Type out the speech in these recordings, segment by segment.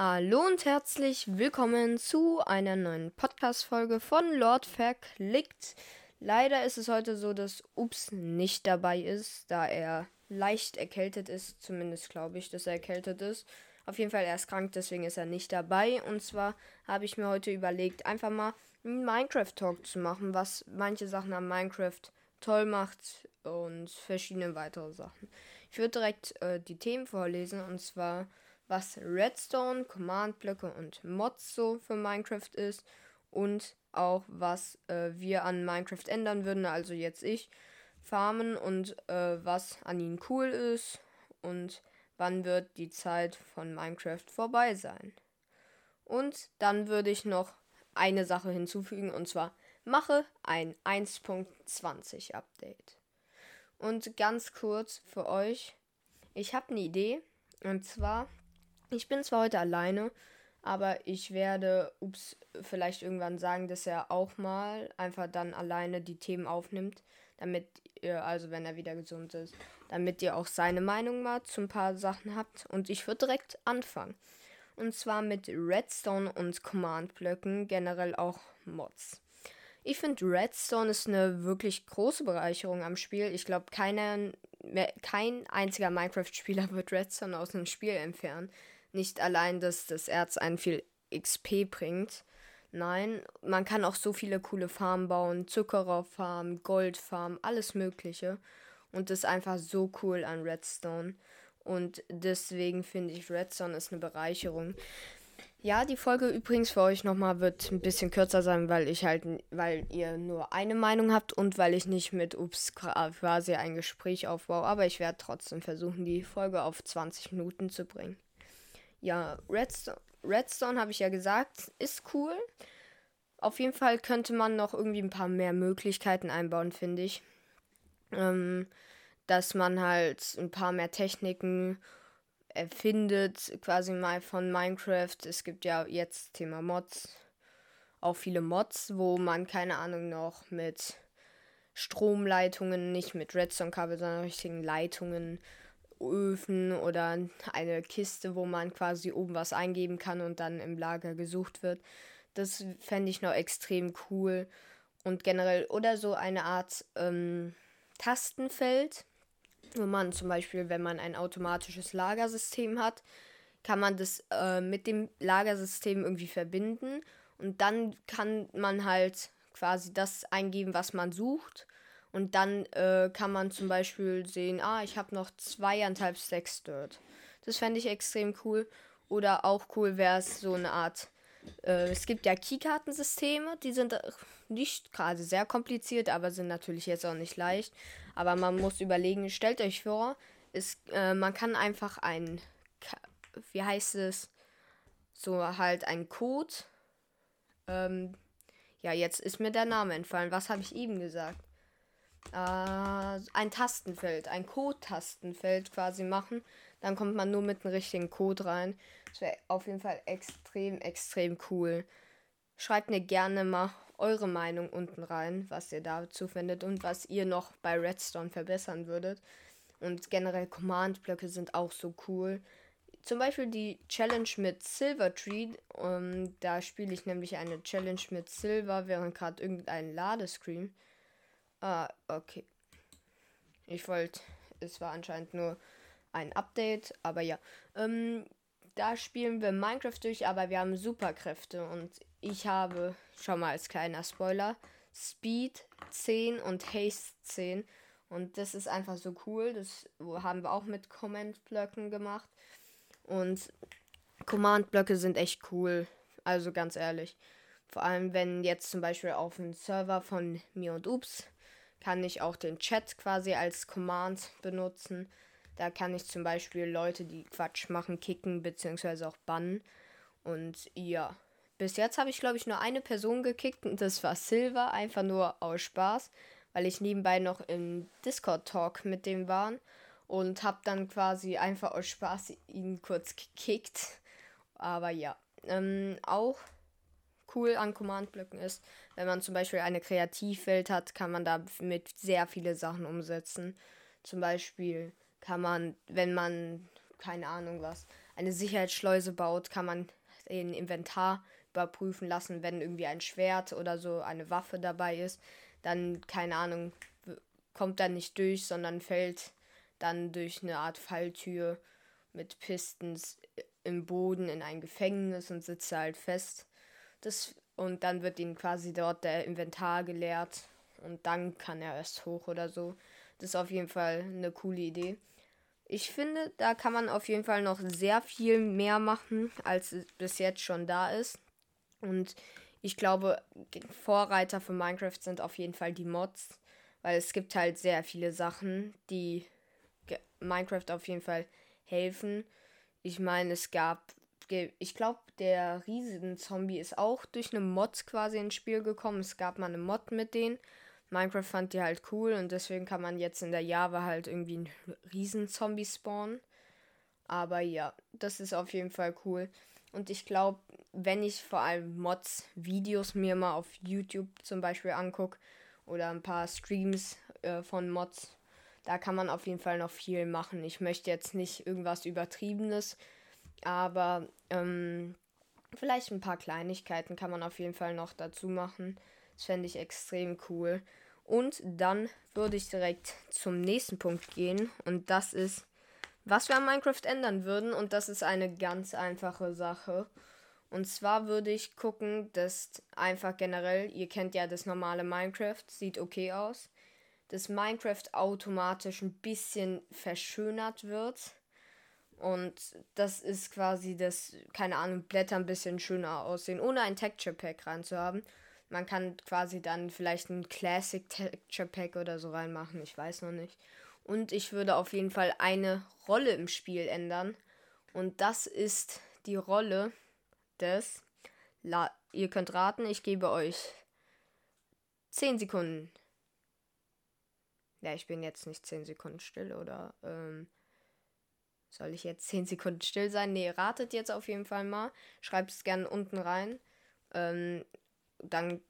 Hallo und herzlich willkommen zu einer neuen Podcast-Folge von Lord Verklickt. Leider ist es heute so, dass Ups nicht dabei ist, da er leicht erkältet ist. Zumindest glaube ich, dass er erkältet ist. Auf jeden Fall, er ist krank, deswegen ist er nicht dabei. Und zwar habe ich mir heute überlegt, einfach mal einen Minecraft-Talk zu machen, was manche Sachen am Minecraft toll macht und verschiedene weitere Sachen. Ich würde direkt äh, die Themen vorlesen und zwar was Redstone, Command-Blöcke und Mods so für Minecraft ist und auch was äh, wir an Minecraft ändern würden, also jetzt ich, farmen und äh, was an ihnen cool ist und wann wird die Zeit von Minecraft vorbei sein. Und dann würde ich noch eine Sache hinzufügen und zwar mache ein 1.20 Update. Und ganz kurz für euch, ich habe eine Idee und zwar ich bin zwar heute alleine, aber ich werde, ups, vielleicht irgendwann sagen, dass er auch mal einfach dann alleine die Themen aufnimmt, damit ihr, also wenn er wieder gesund ist, damit ihr auch seine Meinung mal zu ein paar Sachen habt. Und ich würde direkt anfangen. Und zwar mit Redstone und Command-Blöcken, generell auch Mods. Ich finde, Redstone ist eine wirklich große Bereicherung am Spiel. Ich glaube, kein einziger Minecraft-Spieler wird Redstone aus dem Spiel entfernen. Nicht allein, dass das Erz einen viel XP bringt. Nein, man kann auch so viele coole Farmen bauen. Zuckerrohrfarmen, Goldfarmen, alles Mögliche. Und das ist einfach so cool an Redstone. Und deswegen finde ich Redstone ist eine Bereicherung. Ja, die Folge übrigens für euch nochmal wird ein bisschen kürzer sein, weil ich halt, weil ihr nur eine Meinung habt und weil ich nicht mit Ups quasi ein Gespräch aufbaue. Aber ich werde trotzdem versuchen, die Folge auf 20 Minuten zu bringen. Ja, Redstone, Redstone habe ich ja gesagt, ist cool. Auf jeden Fall könnte man noch irgendwie ein paar mehr Möglichkeiten einbauen, finde ich. Ähm, dass man halt ein paar mehr Techniken erfindet, quasi mal von Minecraft. Es gibt ja jetzt Thema Mods, auch viele Mods, wo man keine Ahnung noch mit Stromleitungen, nicht mit Redstone-Kabel, sondern richtigen Leitungen Öfen oder eine Kiste, wo man quasi oben was eingeben kann und dann im Lager gesucht wird. Das fände ich noch extrem cool. Und generell, oder so eine Art ähm, Tastenfeld, wo man zum Beispiel, wenn man ein automatisches Lagersystem hat, kann man das äh, mit dem Lagersystem irgendwie verbinden. Und dann kann man halt quasi das eingeben, was man sucht. Und dann äh, kann man zum Beispiel sehen, ah, ich habe noch zweieinhalb Stacks Dirt. Das fände ich extrem cool. Oder auch cool wäre es so eine Art. Äh, es gibt ja Keykartensysteme, die sind nicht gerade sehr kompliziert, aber sind natürlich jetzt auch nicht leicht. Aber man muss überlegen, stellt euch vor, ist, äh, man kann einfach ein, wie heißt es, so halt ein Code. Ähm, ja, jetzt ist mir der Name entfallen. Was habe ich eben gesagt? Äh, ein Tastenfeld, ein Code-Tastenfeld quasi machen. Dann kommt man nur mit dem richtigen Code rein. Das wäre auf jeden Fall extrem, extrem cool. Schreibt mir gerne mal eure Meinung unten rein, was ihr dazu findet und was ihr noch bei Redstone verbessern würdet. Und generell Command-Blöcke sind auch so cool. Zum Beispiel die Challenge mit Silver Tree. Um, ähm, da spiele ich nämlich eine Challenge mit Silver, während gerade irgendein Ladescreen Ah, okay. Ich wollte, es war anscheinend nur ein Update, aber ja. Ähm, da spielen wir Minecraft durch, aber wir haben Superkräfte und ich habe, schon mal als kleiner Spoiler, Speed 10 und Haste 10. Und das ist einfach so cool. Das haben wir auch mit Command-Blöcken gemacht. Und Command-Blöcke sind echt cool. Also ganz ehrlich. Vor allem, wenn jetzt zum Beispiel auf einem Server von mir und Ups kann ich auch den Chat quasi als Command benutzen. Da kann ich zum Beispiel Leute, die Quatsch machen, kicken bzw. auch bannen. Und ja, bis jetzt habe ich glaube ich nur eine Person gekickt und das war Silver, einfach nur aus Spaß, weil ich nebenbei noch im Discord-Talk mit dem war und habe dann quasi einfach aus Spaß ihn kurz gekickt. Aber ja, ähm, auch cool an Command-Blöcken ist, wenn man zum Beispiel eine Kreativwelt hat, kann man damit sehr viele Sachen umsetzen. Zum Beispiel kann man, wenn man, keine Ahnung was, eine Sicherheitsschleuse baut, kann man den Inventar überprüfen lassen, wenn irgendwie ein Schwert oder so eine Waffe dabei ist. Dann, keine Ahnung, kommt dann nicht durch, sondern fällt dann durch eine Art Falltür mit Pistons im Boden in ein Gefängnis und sitzt halt fest. Das, und dann wird ihm quasi dort der Inventar geleert und dann kann er erst hoch oder so. Das ist auf jeden Fall eine coole Idee. Ich finde, da kann man auf jeden Fall noch sehr viel mehr machen, als bis jetzt schon da ist. Und ich glaube, Vorreiter für Minecraft sind auf jeden Fall die Mods, weil es gibt halt sehr viele Sachen, die Minecraft auf jeden Fall helfen. Ich meine, es gab, ich glaube, der Riesenzombie ist auch durch eine Mod quasi ins Spiel gekommen. Es gab mal eine Mod mit denen. Minecraft fand die halt cool und deswegen kann man jetzt in der Java halt irgendwie einen Riesenzombie spawnen. Aber ja, das ist auf jeden Fall cool. Und ich glaube, wenn ich vor allem Mods, Videos mir mal auf YouTube zum Beispiel angucke oder ein paar Streams äh, von Mods, da kann man auf jeden Fall noch viel machen. Ich möchte jetzt nicht irgendwas Übertriebenes, aber ähm, vielleicht ein paar Kleinigkeiten kann man auf jeden Fall noch dazu machen. Das fände ich extrem cool. Und dann würde ich direkt zum nächsten Punkt gehen. Und das ist, was wir an Minecraft ändern würden. Und das ist eine ganz einfache Sache. Und zwar würde ich gucken, dass einfach generell, ihr kennt ja das normale Minecraft, sieht okay aus, dass Minecraft automatisch ein bisschen verschönert wird. Und das ist quasi das, keine Ahnung, Blätter ein bisschen schöner aussehen, ohne ein Texture Pack reinzuhaben. Man kann quasi dann vielleicht ein Classic Texture Pack oder so reinmachen, ich weiß noch nicht. Und ich würde auf jeden Fall eine Rolle im Spiel ändern. Und das ist die Rolle des. La Ihr könnt raten, ich gebe euch 10 Sekunden. Ja, ich bin jetzt nicht 10 Sekunden still, oder? Ähm, soll ich jetzt 10 Sekunden still sein? Nee, ratet jetzt auf jeden Fall mal. Schreibt es gerne unten rein. Ähm, dann,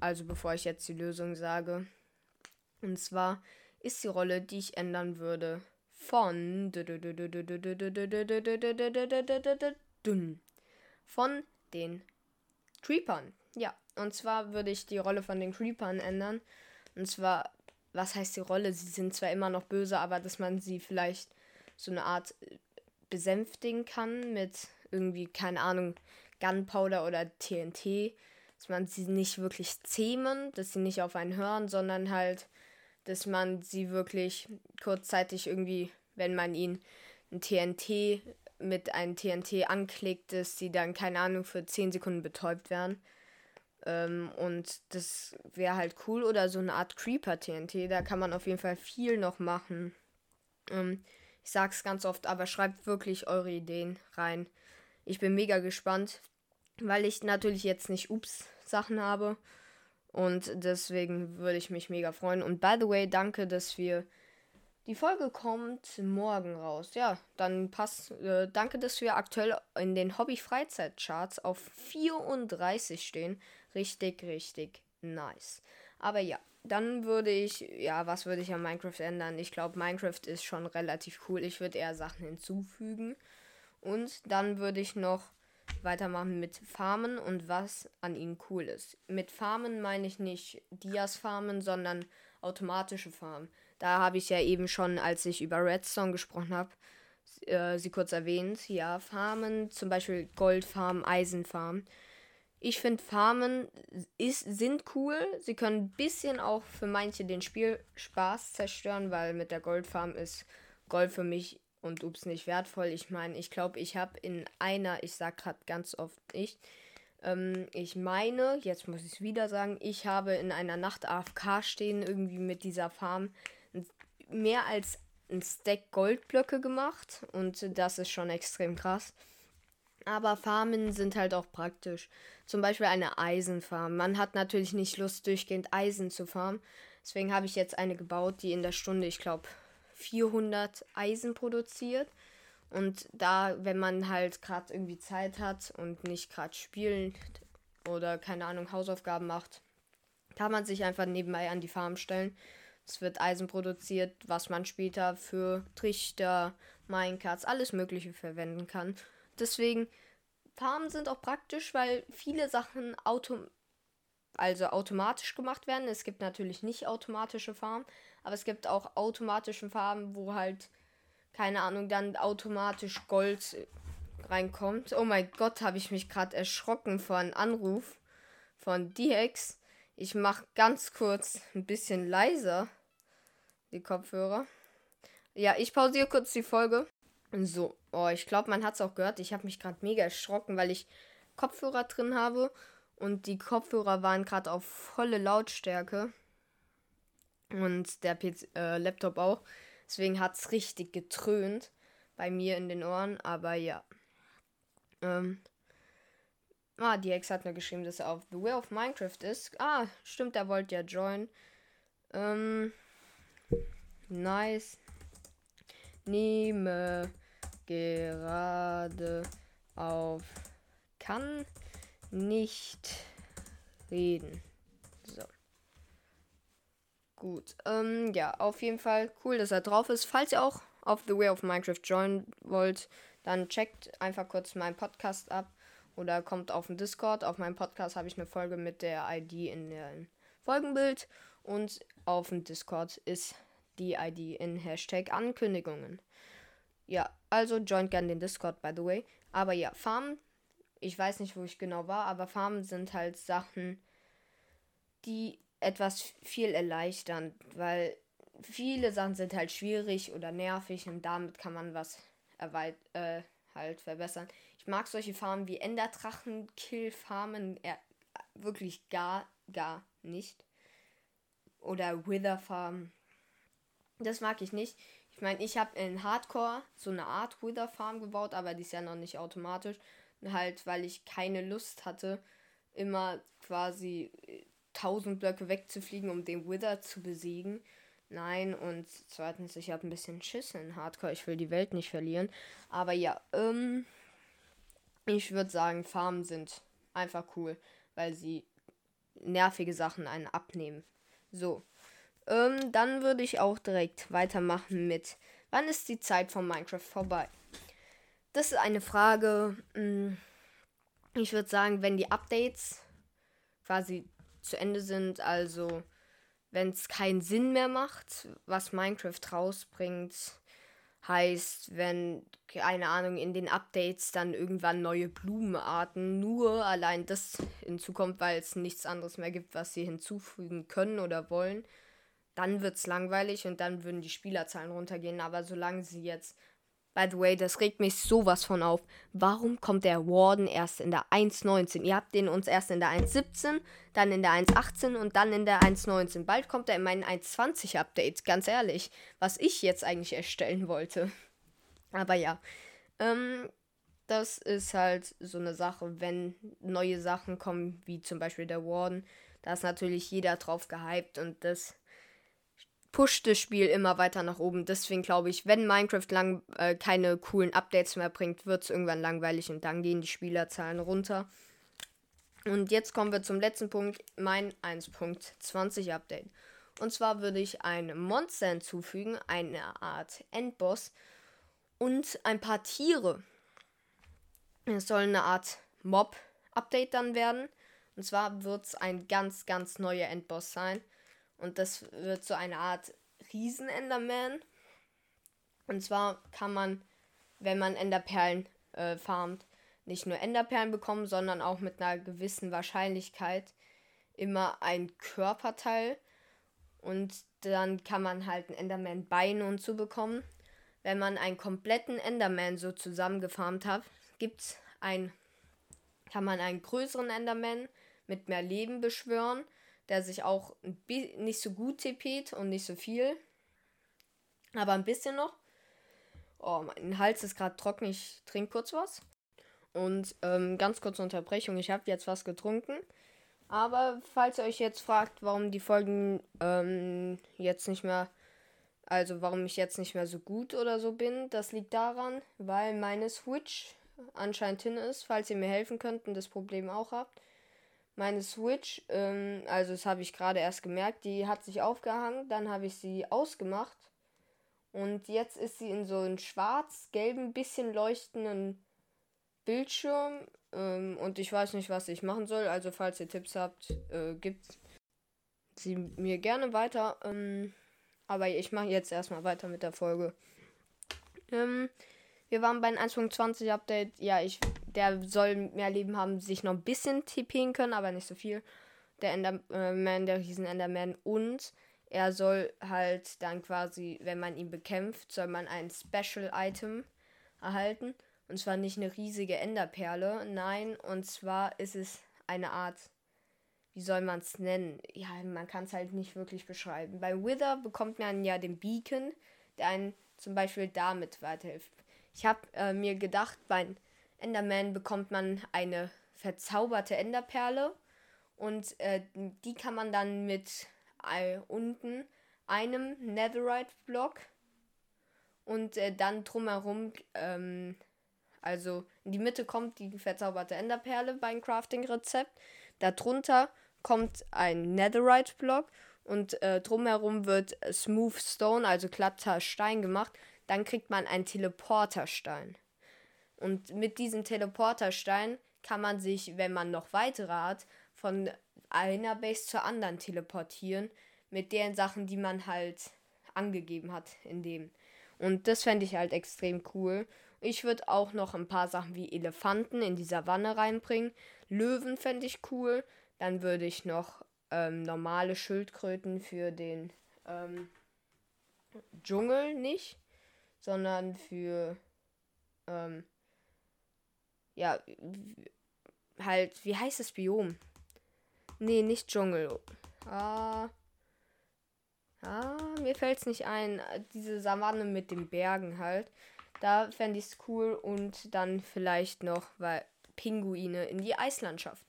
also bevor ich jetzt die Lösung sage. Und zwar ist die Rolle, die ich ändern würde, von von den Creepern. Ja, und zwar würde ich die Rolle von den Creepern ändern. Und zwar was heißt die Rolle? Sie sind zwar immer noch böse, aber dass man sie vielleicht so eine Art äh, besänftigen kann mit irgendwie, keine Ahnung, Gunpowder oder TNT. Dass man sie nicht wirklich zähmen, dass sie nicht auf einen hören, sondern halt, dass man sie wirklich kurzzeitig irgendwie, wenn man ihnen ein TNT mit einem TNT anklickt, dass sie dann, keine Ahnung, für 10 Sekunden betäubt werden. Ähm, und das wäre halt cool. Oder so eine Art Creeper-TNT. Da kann man auf jeden Fall viel noch machen. Ähm, ich sag's ganz oft, aber schreibt wirklich eure Ideen rein. Ich bin mega gespannt, weil ich natürlich jetzt nicht Ups-Sachen habe. Und deswegen würde ich mich mega freuen. Und by the way, danke, dass wir. Die Folge kommt morgen raus. Ja, dann passt. Äh, danke, dass wir aktuell in den Hobby-Freizeit-Charts auf 34 stehen. Richtig, richtig nice. Aber ja, dann würde ich, ja, was würde ich an Minecraft ändern? Ich glaube, Minecraft ist schon relativ cool. Ich würde eher Sachen hinzufügen. Und dann würde ich noch weitermachen mit Farmen und was an ihnen cool ist. Mit Farmen meine ich nicht Dias Farmen, sondern automatische Farmen. Da habe ich ja eben schon, als ich über Redstone gesprochen habe, äh, sie kurz erwähnt. Ja, Farmen, zum Beispiel Goldfarm, Eisenfarm. Ich finde Farmen ist, sind cool. Sie können ein bisschen auch für manche den Spielspaß zerstören, weil mit der Goldfarm ist Gold für mich und ups nicht wertvoll. Ich meine, ich glaube, ich habe in einer, ich sag gerade ganz oft nicht, ähm, ich meine, jetzt muss ich es wieder sagen, ich habe in einer Nacht AFK stehen, irgendwie mit dieser Farm mehr als ein Stack Goldblöcke gemacht und das ist schon extrem krass. Aber Farmen sind halt auch praktisch. Zum Beispiel eine Eisenfarm. Man hat natürlich nicht Lust, durchgehend Eisen zu farmen. Deswegen habe ich jetzt eine gebaut, die in der Stunde, ich glaube, 400 Eisen produziert. Und da, wenn man halt gerade irgendwie Zeit hat und nicht gerade spielt oder keine Ahnung, Hausaufgaben macht, kann man sich einfach nebenbei an die Farm stellen. Es wird Eisen produziert, was man später für Trichter, Minecarts, alles Mögliche verwenden kann. Deswegen, Farmen sind auch praktisch, weil viele Sachen auto also automatisch gemacht werden. Es gibt natürlich nicht automatische Farmen, aber es gibt auch automatische Farben, wo halt, keine Ahnung, dann automatisch Gold reinkommt. Oh mein Gott, habe ich mich gerade erschrocken vor einem Anruf von DX. Ich mache ganz kurz ein bisschen leiser die Kopfhörer. Ja, ich pausiere kurz die Folge. So, oh, ich glaube, man hat es auch gehört. Ich habe mich gerade mega erschrocken, weil ich Kopfhörer drin habe und die Kopfhörer waren gerade auf volle Lautstärke. Und der PC, äh, Laptop auch. Deswegen hat es richtig getrönt bei mir in den Ohren. Aber ja. Ähm. Ah, die Ex hat mir geschrieben, dass er auf The Way of Minecraft ist. Ah, stimmt, er wollte ja joinen. Ähm. Nice. Nehme gerade auf. Kann nicht reden. So. Gut. Ähm, ja, auf jeden Fall cool, dass er drauf ist. Falls ihr auch auf The Way of Minecraft joinen wollt, dann checkt einfach kurz meinen Podcast ab oder kommt auf den Discord. Auf meinem Podcast habe ich eine Folge mit der ID in dem Folgenbild und auf dem Discord ist die ID in Hashtag Ankündigungen. Ja, also joint gerne den Discord, by the way. Aber ja, Farmen ich weiß nicht, wo ich genau war, aber Farmen sind halt Sachen, die etwas viel erleichtern, weil viele Sachen sind halt schwierig oder nervig und damit kann man was erweit äh, halt verbessern. Ich mag solche Farmen wie Enderdrachen, Kill-Farmen äh, wirklich gar, gar nicht. Oder Wither-Farmen. Das mag ich nicht. Ich meine, ich habe in Hardcore so eine Art Wither-Farm gebaut, aber die ist ja noch nicht automatisch halt, weil ich keine Lust hatte, immer quasi 1000 äh, Blöcke wegzufliegen, um den Wither zu besiegen. Nein, und zweitens, ich habe ein bisschen Schiss in Hardcore. Ich will die Welt nicht verlieren. Aber ja, ähm, ich würde sagen, Farmen sind einfach cool, weil sie nervige Sachen einen abnehmen. So, ähm, dann würde ich auch direkt weitermachen mit, wann ist die Zeit von Minecraft vorbei? Das ist eine Frage. Mm, ich würde sagen, wenn die Updates quasi zu Ende sind, also wenn es keinen Sinn mehr macht, was Minecraft rausbringt, heißt, wenn, keine Ahnung, in den Updates dann irgendwann neue Blumenarten nur allein das hinzukommt, weil es nichts anderes mehr gibt, was sie hinzufügen können oder wollen, dann wird es langweilig und dann würden die Spielerzahlen runtergehen. Aber solange sie jetzt By the way, das regt mich sowas von auf. Warum kommt der Warden erst in der 1.19? Ihr habt den uns erst in der 1.17, dann in der 1.18 und dann in der 1.19. Bald kommt er in meinen 1.20 Update, ganz ehrlich. Was ich jetzt eigentlich erstellen wollte. Aber ja. Ähm, das ist halt so eine Sache, wenn neue Sachen kommen, wie zum Beispiel der Warden. Da ist natürlich jeder drauf gehypt und das pusht das Spiel immer weiter nach oben. Deswegen glaube ich, wenn Minecraft lang äh, keine coolen Updates mehr bringt, wird es irgendwann langweilig und dann gehen die Spielerzahlen runter. Und jetzt kommen wir zum letzten Punkt, mein 1.20 Update. Und zwar würde ich ein Monster hinzufügen, eine Art Endboss und ein paar Tiere. Es soll eine Art Mob-Update dann werden. Und zwar wird es ein ganz, ganz neuer Endboss sein. Und das wird so eine Art Riesen-Enderman. Und zwar kann man, wenn man Enderperlen äh, farmt, nicht nur Enderperlen bekommen, sondern auch mit einer gewissen Wahrscheinlichkeit immer ein Körperteil. Und dann kann man halt ein Enderman Beine und so bekommen. Wenn man einen kompletten Enderman so zusammengefarmt hat, gibt's ein, kann man einen größeren Enderman mit mehr Leben beschwören der sich auch nicht so gut TP't und nicht so viel. Aber ein bisschen noch. Oh, mein Hals ist gerade trocken. Ich trinke kurz was. Und ähm, ganz kurze Unterbrechung. Ich habe jetzt was getrunken. Aber falls ihr euch jetzt fragt, warum die Folgen ähm, jetzt nicht mehr, also warum ich jetzt nicht mehr so gut oder so bin, das liegt daran, weil meine Switch anscheinend hin ist. Falls ihr mir helfen könnt und das Problem auch habt. Meine Switch, ähm, also das habe ich gerade erst gemerkt, die hat sich aufgehangen, dann habe ich sie ausgemacht und jetzt ist sie in so einem schwarz-gelben, bisschen leuchtenden Bildschirm ähm, und ich weiß nicht, was ich machen soll, also falls ihr Tipps habt, äh, gibt sie mir gerne weiter. Ähm, aber ich mache jetzt erstmal weiter mit der Folge. Ähm, wir waren beim 1.20 Update. Ja, ich, der soll mehr Leben haben, sich noch ein bisschen TPen können, aber nicht so viel. Der Enderman, der Riesen Enderman. Und er soll halt dann quasi, wenn man ihn bekämpft, soll man ein Special Item erhalten. Und zwar nicht eine riesige Enderperle. Nein, und zwar ist es eine Art, wie soll man es nennen? Ja, man kann es halt nicht wirklich beschreiben. Bei Wither bekommt man ja den Beacon, der einen zum Beispiel damit weiterhilft. Ich habe äh, mir gedacht, bei Enderman bekommt man eine verzauberte Enderperle und äh, die kann man dann mit äh, unten einem Netherite-Block und äh, dann drumherum, ähm, also in die Mitte kommt die verzauberte Enderperle beim Crafting-Rezept. Darunter kommt ein Netherite-Block und äh, drumherum wird Smooth Stone, also glatter Stein gemacht dann kriegt man einen Teleporterstein. Und mit diesem Teleporterstein kann man sich, wenn man noch weitere hat, von einer Base zur anderen teleportieren. Mit den Sachen, die man halt angegeben hat in dem. Und das fände ich halt extrem cool. Ich würde auch noch ein paar Sachen wie Elefanten in die Savanne reinbringen. Löwen fände ich cool. Dann würde ich noch ähm, normale Schildkröten für den ähm, Dschungel nicht sondern für ähm, ja halt wie heißt das Biom? Nee, nicht Dschungel. Ah, ah mir fällt's nicht ein. Diese Savanne mit den Bergen halt. Da fände ich es cool und dann vielleicht noch weil Pinguine in die Eislandschaft.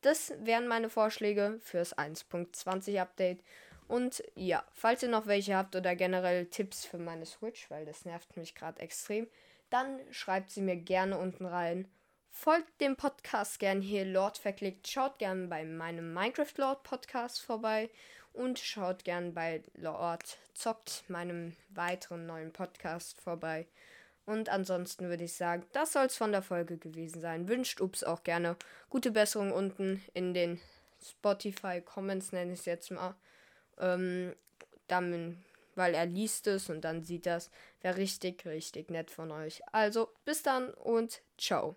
Das wären meine Vorschläge fürs 1.20 Update. Und ja, falls ihr noch welche habt oder generell Tipps für meine Switch, weil das nervt mich gerade extrem, dann schreibt sie mir gerne unten rein. Folgt dem Podcast gern hier, Lord verklickt. Schaut gern bei meinem Minecraft Lord Podcast vorbei und schaut gern bei Lord zockt, meinem weiteren neuen Podcast vorbei. Und ansonsten würde ich sagen, das soll es von der Folge gewesen sein. Wünscht Ups auch gerne gute Besserung unten in den Spotify Comments, nenne ich es jetzt mal. Ähm, dann, weil er liest es und dann sieht das. Wäre richtig, richtig nett von euch. Also, bis dann und ciao.